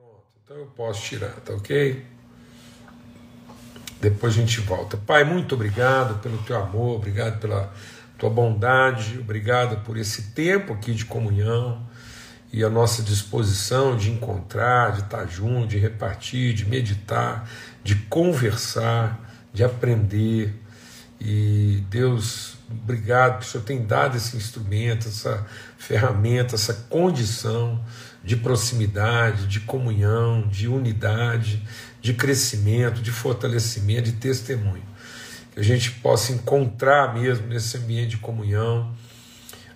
Pronto, então eu posso tirar, tá ok? Depois a gente volta. Pai, muito obrigado pelo teu amor, obrigado pela tua bondade, obrigado por esse tempo aqui de comunhão e a nossa disposição de encontrar, de estar junto, de repartir, de meditar, de conversar, de aprender. E Deus, obrigado que o Senhor tem dado esse instrumento, essa ferramenta, essa condição de proximidade, de comunhão, de unidade, de crescimento, de fortalecimento, de testemunho. Que a gente possa encontrar mesmo nesse ambiente de comunhão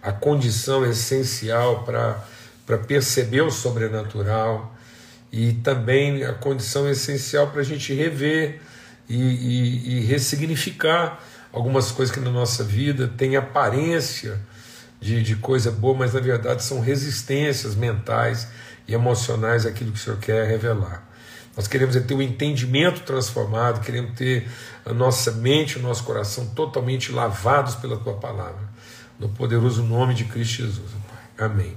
a condição essencial para perceber o sobrenatural e também a condição essencial para a gente rever e, e, e ressignificar algumas coisas que na nossa vida têm aparência de, de coisa boa, mas na verdade são resistências mentais e emocionais àquilo que o Senhor quer revelar. Nós queremos é ter o um entendimento transformado, queremos ter a nossa mente, o nosso coração totalmente lavados pela tua palavra. No poderoso nome de Cristo Jesus, Pai. Amém.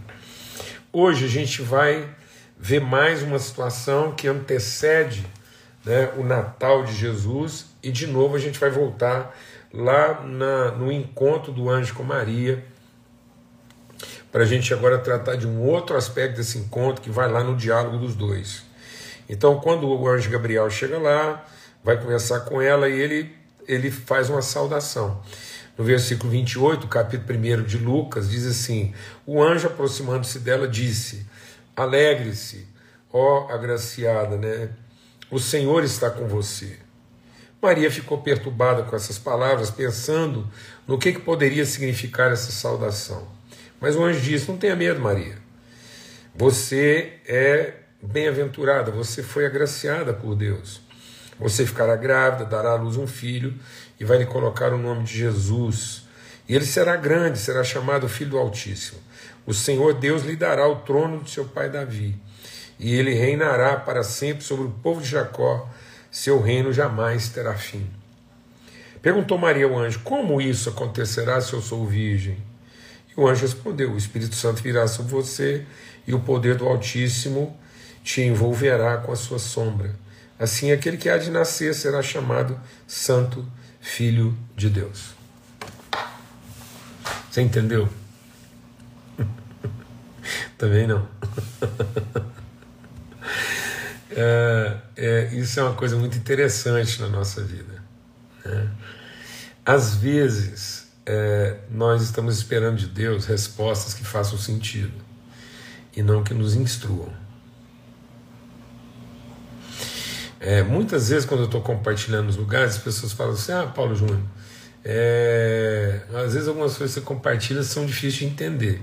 Hoje a gente vai ver mais uma situação que antecede né, o Natal de Jesus e de novo a gente vai voltar lá na, no encontro do anjo com Maria para a gente agora tratar de um outro aspecto desse encontro que vai lá no diálogo dos dois. Então, quando o anjo Gabriel chega lá, vai conversar com ela e ele, ele faz uma saudação. No versículo 28, capítulo 1 de Lucas, diz assim: O anjo, aproximando-se dela, disse: Alegre-se, ó agraciada, né? O Senhor está com você. Maria ficou perturbada com essas palavras, pensando no que, que poderia significar essa saudação. Mas o anjo disse: Não tenha medo, Maria. Você é bem-aventurada, você foi agraciada por Deus. Você ficará grávida, dará à luz um filho e vai lhe colocar o nome de Jesus. E ele será grande, será chamado Filho do Altíssimo. O Senhor Deus lhe dará o trono de seu pai Davi. E ele reinará para sempre sobre o povo de Jacó. Seu reino jamais terá fim. Perguntou Maria ao anjo: Como isso acontecerá se eu sou virgem? O anjo respondeu: O Espírito Santo virá sobre você e o poder do Altíssimo te envolverá com a sua sombra. Assim, aquele que há de nascer será chamado Santo Filho de Deus. Você entendeu? Também não. é, é, isso é uma coisa muito interessante na nossa vida. Né? Às vezes, é, nós estamos esperando de Deus respostas que façam sentido e não que nos instruam. É, muitas vezes, quando eu estou compartilhando nos lugares, as pessoas falam assim: Ah, Paulo Júnior, é, às vezes algumas coisas que você compartilha são difíceis de entender.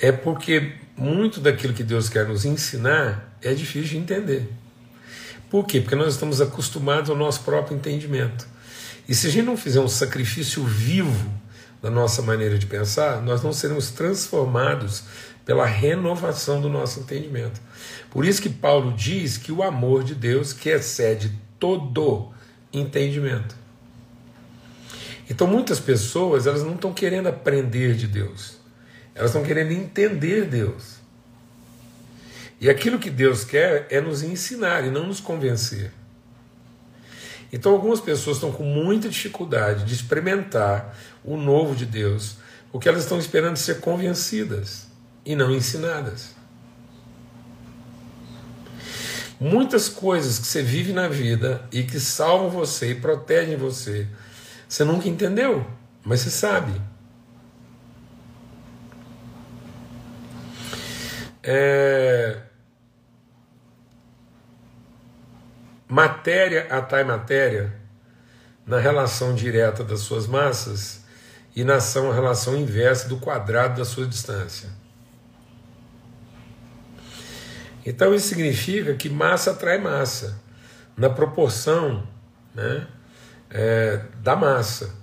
É porque muito daquilo que Deus quer nos ensinar é difícil de entender. Por quê? Porque nós estamos acostumados ao nosso próprio entendimento. E se a gente não fizer um sacrifício vivo da nossa maneira de pensar, nós não seremos transformados pela renovação do nosso entendimento. Por isso que Paulo diz que o amor de Deus que excede todo entendimento. Então muitas pessoas elas não estão querendo aprender de Deus, elas estão querendo entender Deus. E aquilo que Deus quer é nos ensinar e não nos convencer. Então, algumas pessoas estão com muita dificuldade de experimentar o novo de Deus, porque elas estão esperando ser convencidas e não ensinadas. Muitas coisas que você vive na vida e que salvam você e protegem você, você nunca entendeu, mas você sabe. É, Matéria atrai matéria na relação direta das suas massas e na ação, relação inversa do quadrado da sua distância. Então isso significa que massa atrai massa, na proporção né, é, da massa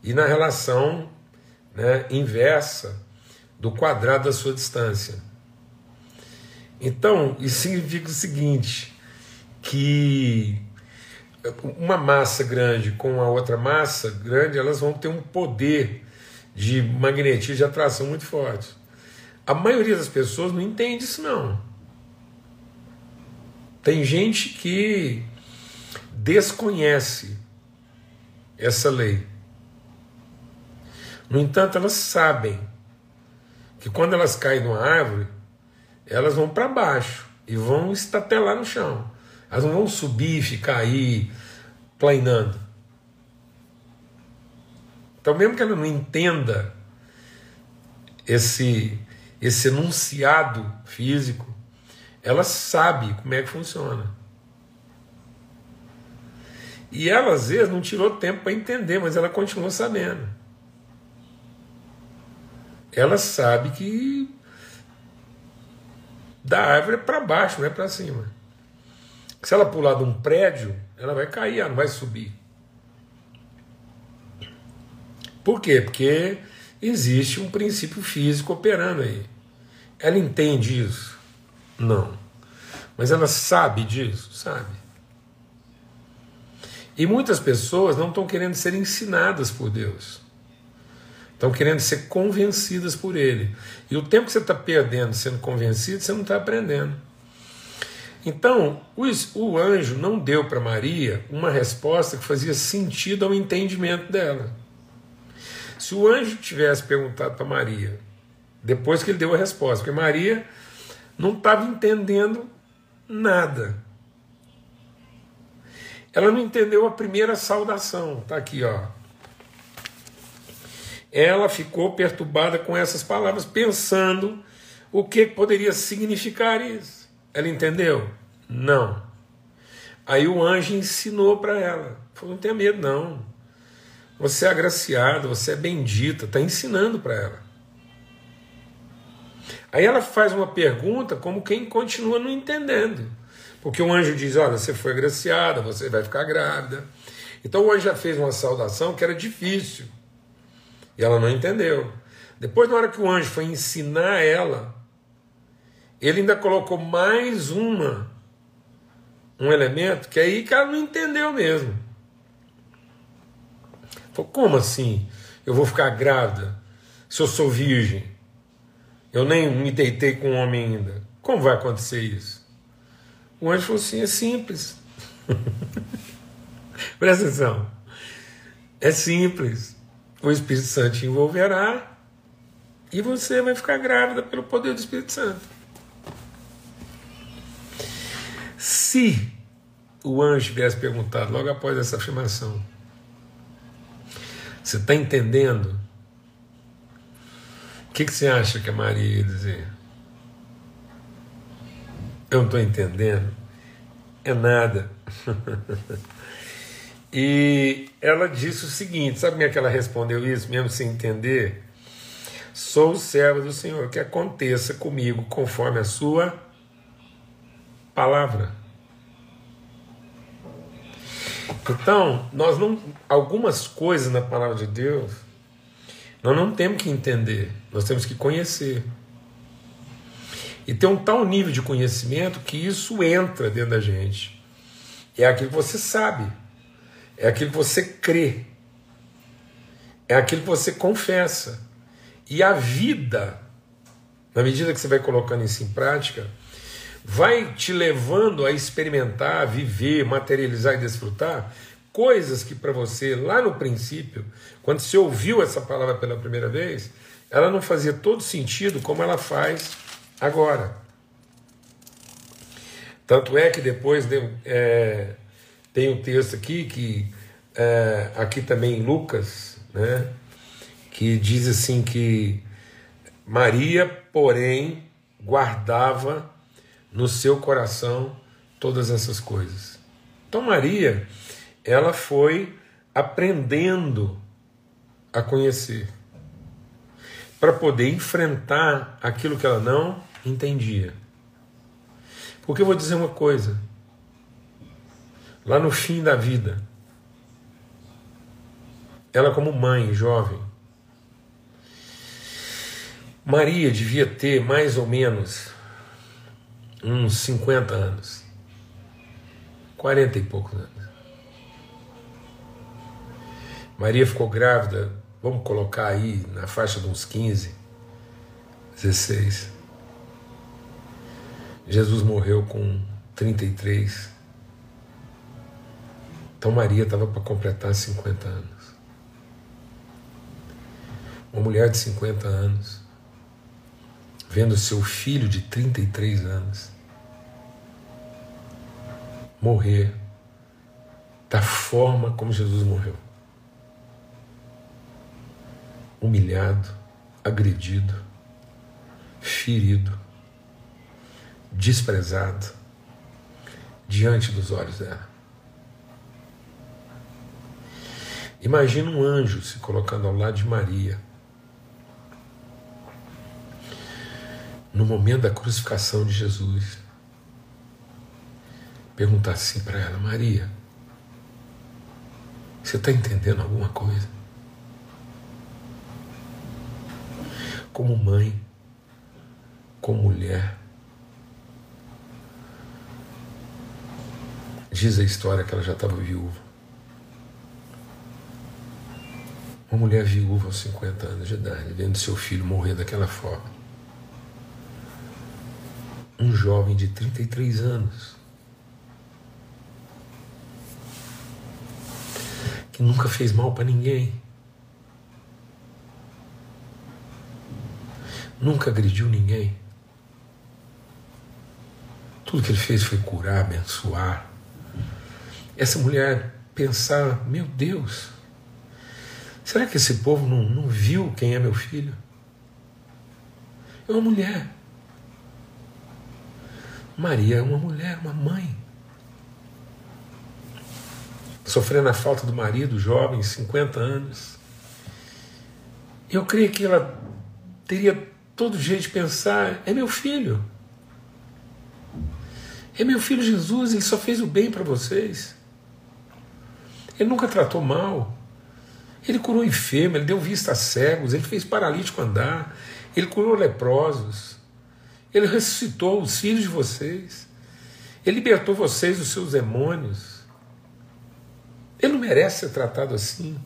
e na relação né, inversa do quadrado da sua distância. Então, isso significa o seguinte: que uma massa grande com a outra massa grande, elas vão ter um poder de magnetismo, de atração muito forte. A maioria das pessoas não entende isso não. Tem gente que desconhece essa lei. No entanto, elas sabem que quando elas caem numa árvore, elas vão para baixo e vão estatelar no chão. Elas não vão subir e ficar aí planeando. Então, mesmo que ela não entenda esse, esse enunciado físico, ela sabe como é que funciona. E ela, às vezes, não tirou tempo para entender, mas ela continua sabendo. Ela sabe que da árvore é para baixo, não é para cima. Se ela pular de um prédio, ela vai cair, ela não vai subir. Por quê? Porque existe um princípio físico operando aí. Ela entende isso? Não. Mas ela sabe disso? Sabe. E muitas pessoas não estão querendo ser ensinadas por Deus. Estão querendo ser convencidas por Ele. E o tempo que você está perdendo sendo convencido, você não está aprendendo. Então, o anjo não deu para Maria uma resposta que fazia sentido ao entendimento dela. Se o anjo tivesse perguntado para Maria, depois que ele deu a resposta, porque Maria não estava entendendo nada. Ela não entendeu a primeira saudação, tá aqui, ó. Ela ficou perturbada com essas palavras, pensando o que poderia significar isso. Ela entendeu? Não. Aí o anjo ensinou para ela. Falou: não tenha medo, não. Você é agraciada, você é bendita, está ensinando para ela. Aí ela faz uma pergunta como quem continua não entendendo. Porque o anjo diz: Olha, você foi agraciada, você vai ficar grávida. Então o anjo já fez uma saudação que era difícil. E ela não entendeu. Depois, na hora que o anjo foi ensinar ela, ele ainda colocou mais uma, um elemento que aí que ela não entendeu mesmo. Falou, como assim? Eu vou ficar grávida se eu sou virgem? Eu nem me deitei com um homem ainda. Como vai acontecer isso? O anjo falou assim: é simples. Presta atenção. É simples. O Espírito Santo te envolverá e você vai ficar grávida pelo poder do Espírito Santo. Se o anjo tivesse perguntado logo após essa afirmação, você está entendendo? O que, que você acha que a Maria ia dizer? Eu não estou entendendo. É nada. e ela disse o seguinte: sabe como é que ela respondeu isso, mesmo sem entender? Sou o servo do Senhor, que aconteça comigo conforme a sua palavra. Então, nós não algumas coisas na palavra de Deus nós não temos que entender, nós temos que conhecer. E tem um tal nível de conhecimento que isso entra dentro da gente. É aquilo que você sabe, é aquilo que você crê, é aquilo que você confessa. E a vida, na medida que você vai colocando isso em prática, vai te levando a experimentar, a viver, materializar e desfrutar coisas que para você, lá no princípio, quando você ouviu essa palavra pela primeira vez, ela não fazia todo sentido como ela faz agora. Tanto é que depois é, tem um texto aqui que é, aqui também em Lucas, né, que diz assim que Maria, porém, guardava no seu coração todas essas coisas. Então Maria, ela foi aprendendo a conhecer para poder enfrentar aquilo que ela não entendia. Porque eu vou dizer uma coisa, lá no fim da vida, ela como mãe jovem, Maria devia ter mais ou menos uns 50 anos. 40 e poucos anos. Maria ficou grávida, vamos colocar aí na faixa de uns 15, 16. Jesus morreu com 33. Então Maria estava para completar 50 anos. Uma mulher de 50 anos, vendo seu filho de 33 anos morrer da forma como Jesus morreu. Humilhado, agredido, ferido, desprezado diante dos olhos dela. Imagina um anjo se colocando ao lado de Maria. No momento da crucificação de Jesus, perguntar assim para ela: Maria, você está entendendo alguma coisa? Como mãe, como mulher, diz a história que ela já estava viúva. Uma mulher viúva aos 50 anos de idade, vendo seu filho morrer daquela forma. Um jovem de 33 anos, que nunca fez mal para ninguém, nunca agrediu ninguém. Tudo que ele fez foi curar, abençoar. Essa mulher pensar: meu Deus, será que esse povo não, não viu quem é meu filho? É uma mulher. Maria é uma mulher, uma mãe sofrendo a falta do marido, jovem, 50 anos. Eu creio que ela teria todo jeito de pensar: é meu filho. É meu filho Jesus, ele só fez o bem para vocês. Ele nunca tratou mal. Ele curou enfermo, ele deu vista a cegos, ele fez paralítico andar, ele curou leprosos, ele ressuscitou os filhos de vocês, ele libertou vocês dos seus demônios. Ele não merece ser tratado assim.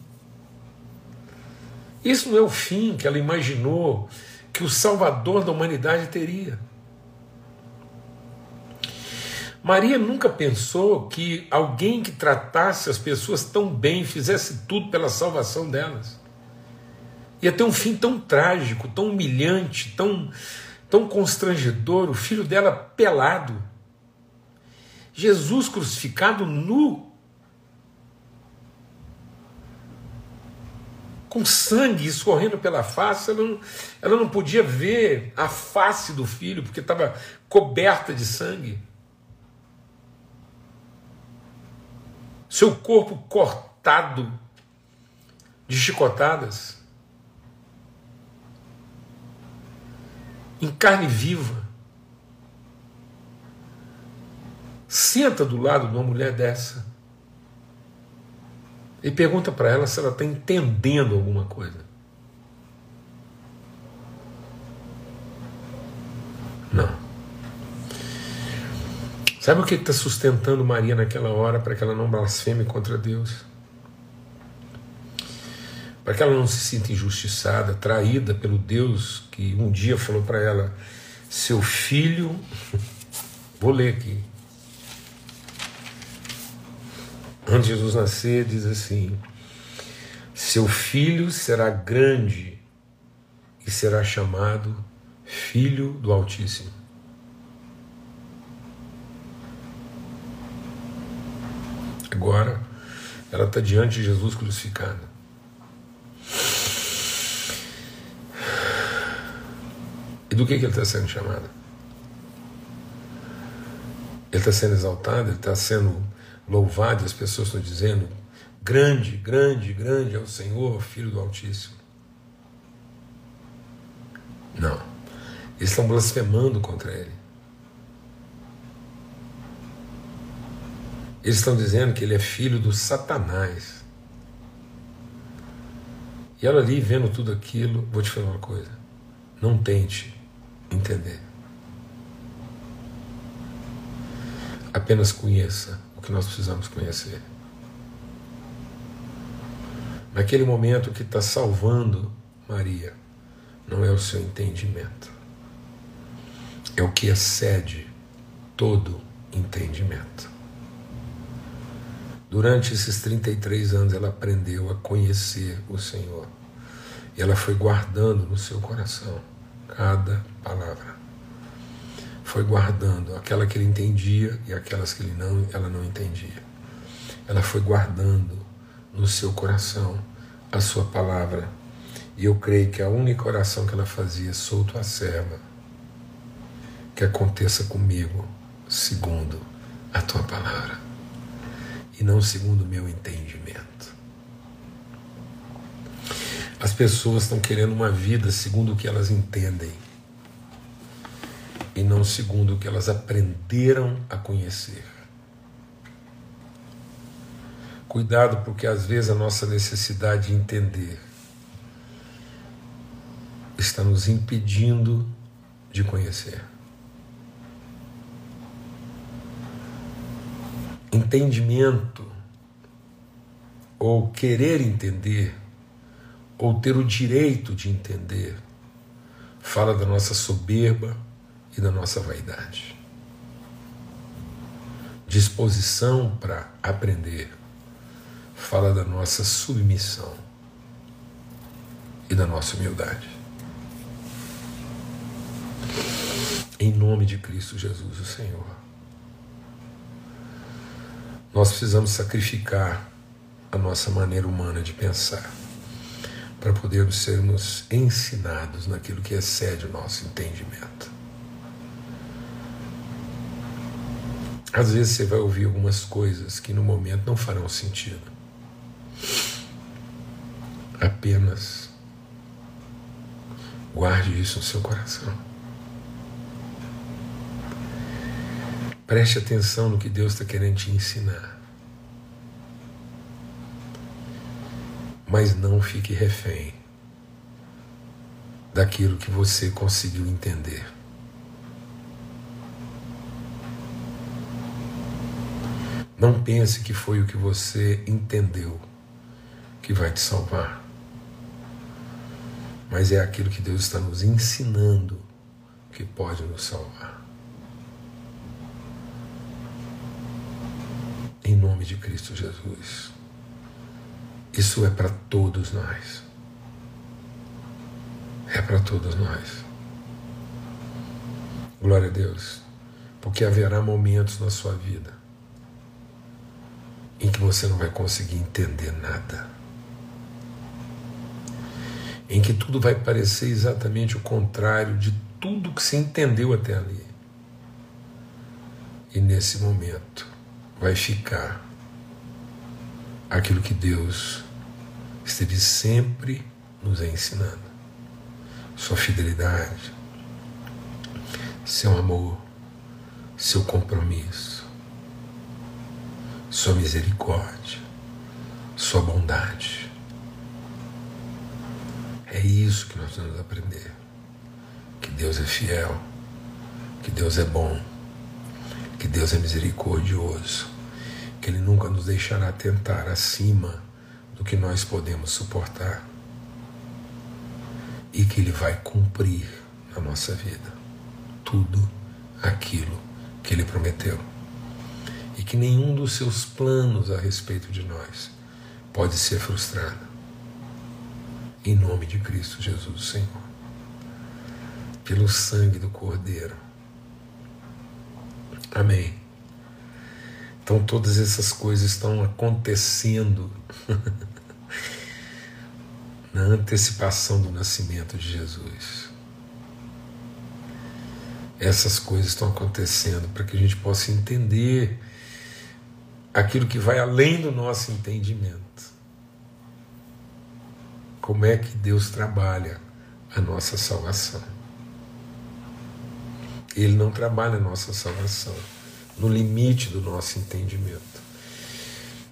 Isso não é o fim que ela imaginou que o Salvador da humanidade teria. Maria nunca pensou que alguém que tratasse as pessoas tão bem, fizesse tudo pela salvação delas, ia ter um fim tão trágico, tão humilhante, tão, tão constrangedor. O filho dela pelado, Jesus crucificado nu com sangue escorrendo pela face, ela não, ela não podia ver a face do filho, porque estava coberta de sangue. Seu corpo cortado de chicotadas, em carne viva. Senta do lado de uma mulher dessa e pergunta para ela se ela está entendendo alguma coisa. Não. Sabe o que está sustentando Maria naquela hora para que ela não blasfeme contra Deus? Para que ela não se sinta injustiçada, traída pelo Deus que um dia falou para ela: Seu filho, vou ler aqui, antes de Jesus nascer, diz assim: Seu filho será grande e será chamado Filho do Altíssimo. Agora, ela está diante de Jesus crucificado. E do que, que ele está sendo chamado? Ele está sendo exaltado, ele está sendo louvado, as pessoas estão dizendo: grande, grande, grande é o Senhor, Filho do Altíssimo. Não. Eles estão blasfemando contra ele. Eles estão dizendo que ele é filho do Satanás. E ela ali vendo tudo aquilo, vou te falar uma coisa: não tente entender. Apenas conheça o que nós precisamos conhecer. Naquele momento que está salvando Maria, não é o seu entendimento, é o que excede todo entendimento. Durante esses 33 anos ela aprendeu a conhecer o Senhor. E ela foi guardando no seu coração cada palavra. Foi guardando aquela que ele entendia e aquelas que ele não, ela não entendia. Ela foi guardando no seu coração a sua palavra. E eu creio que a única oração que ela fazia, solto a serva, que aconteça comigo segundo a tua palavra e não segundo o meu entendimento. As pessoas estão querendo uma vida segundo o que elas entendem e não segundo o que elas aprenderam a conhecer. Cuidado, porque às vezes a nossa necessidade de entender está nos impedindo de conhecer. Entendimento, ou querer entender, ou ter o direito de entender, fala da nossa soberba e da nossa vaidade. Disposição para aprender fala da nossa submissão e da nossa humildade. Em nome de Cristo Jesus, o Senhor. Nós precisamos sacrificar a nossa maneira humana de pensar para podermos sermos ensinados naquilo que excede o nosso entendimento. Às vezes você vai ouvir algumas coisas que no momento não farão sentido. Apenas guarde isso no seu coração. Preste atenção no que Deus está querendo te ensinar. Mas não fique refém daquilo que você conseguiu entender. Não pense que foi o que você entendeu que vai te salvar mas é aquilo que Deus está nos ensinando que pode nos salvar. Em nome de Cristo Jesus. Isso é para todos nós. É para todos nós. Glória a Deus. Porque haverá momentos na sua vida em que você não vai conseguir entender nada. Em que tudo vai parecer exatamente o contrário de tudo que se entendeu até ali. E nesse momento vai ficar aquilo que Deus esteve sempre nos ensinando: sua fidelidade, seu amor, seu compromisso, sua misericórdia, sua bondade. É isso que nós vamos aprender. Que Deus é fiel, que Deus é bom, que Deus é misericordioso, que Ele nunca nos deixará tentar acima do que nós podemos suportar. E que Ele vai cumprir na nossa vida tudo aquilo que Ele prometeu e que nenhum dos seus planos a respeito de nós pode ser frustrado em nome de Cristo Jesus, Senhor. Pelo sangue do Cordeiro. Amém. Então todas essas coisas estão acontecendo na antecipação do nascimento de Jesus. Essas coisas estão acontecendo para que a gente possa entender aquilo que vai além do nosso entendimento como é que Deus trabalha a nossa salvação. Ele não trabalha a nossa salvação no limite do nosso entendimento,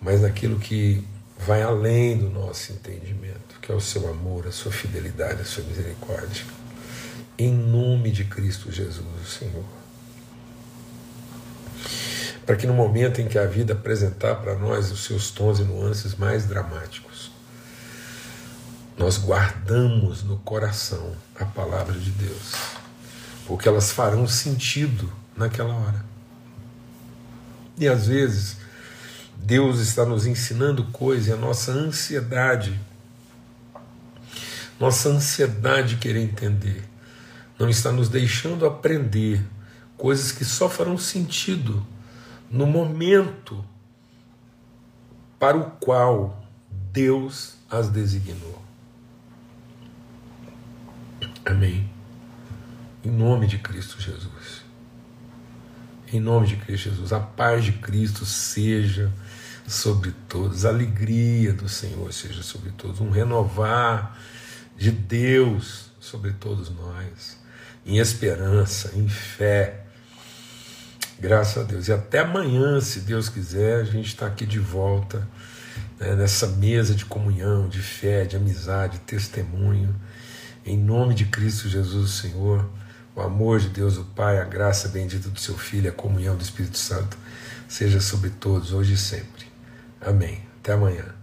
mas naquilo que vai além do nosso entendimento, que é o seu amor, a sua fidelidade, a sua misericórdia. Em nome de Cristo Jesus, Senhor. Para que no momento em que a vida apresentar para nós os seus tons e nuances mais dramáticos, nós guardamos no coração a palavra de Deus, porque elas farão sentido naquela hora. E às vezes Deus está nos ensinando coisas e a nossa ansiedade, nossa ansiedade de querer entender, não está nos deixando aprender coisas que só farão sentido no momento para o qual Deus as designou. Amém. Em nome de Cristo Jesus. Em nome de Cristo Jesus. A paz de Cristo seja sobre todos, a alegria do Senhor seja sobre todos, um renovar de Deus sobre todos nós, em esperança, em fé. Graças a Deus. E até amanhã, se Deus quiser, a gente está aqui de volta né, nessa mesa de comunhão, de fé, de amizade, de testemunho. Em nome de Cristo Jesus, Senhor, o amor de Deus, o Pai, a graça bendita do Seu Filho, a comunhão do Espírito Santo, seja sobre todos, hoje e sempre. Amém. Até amanhã.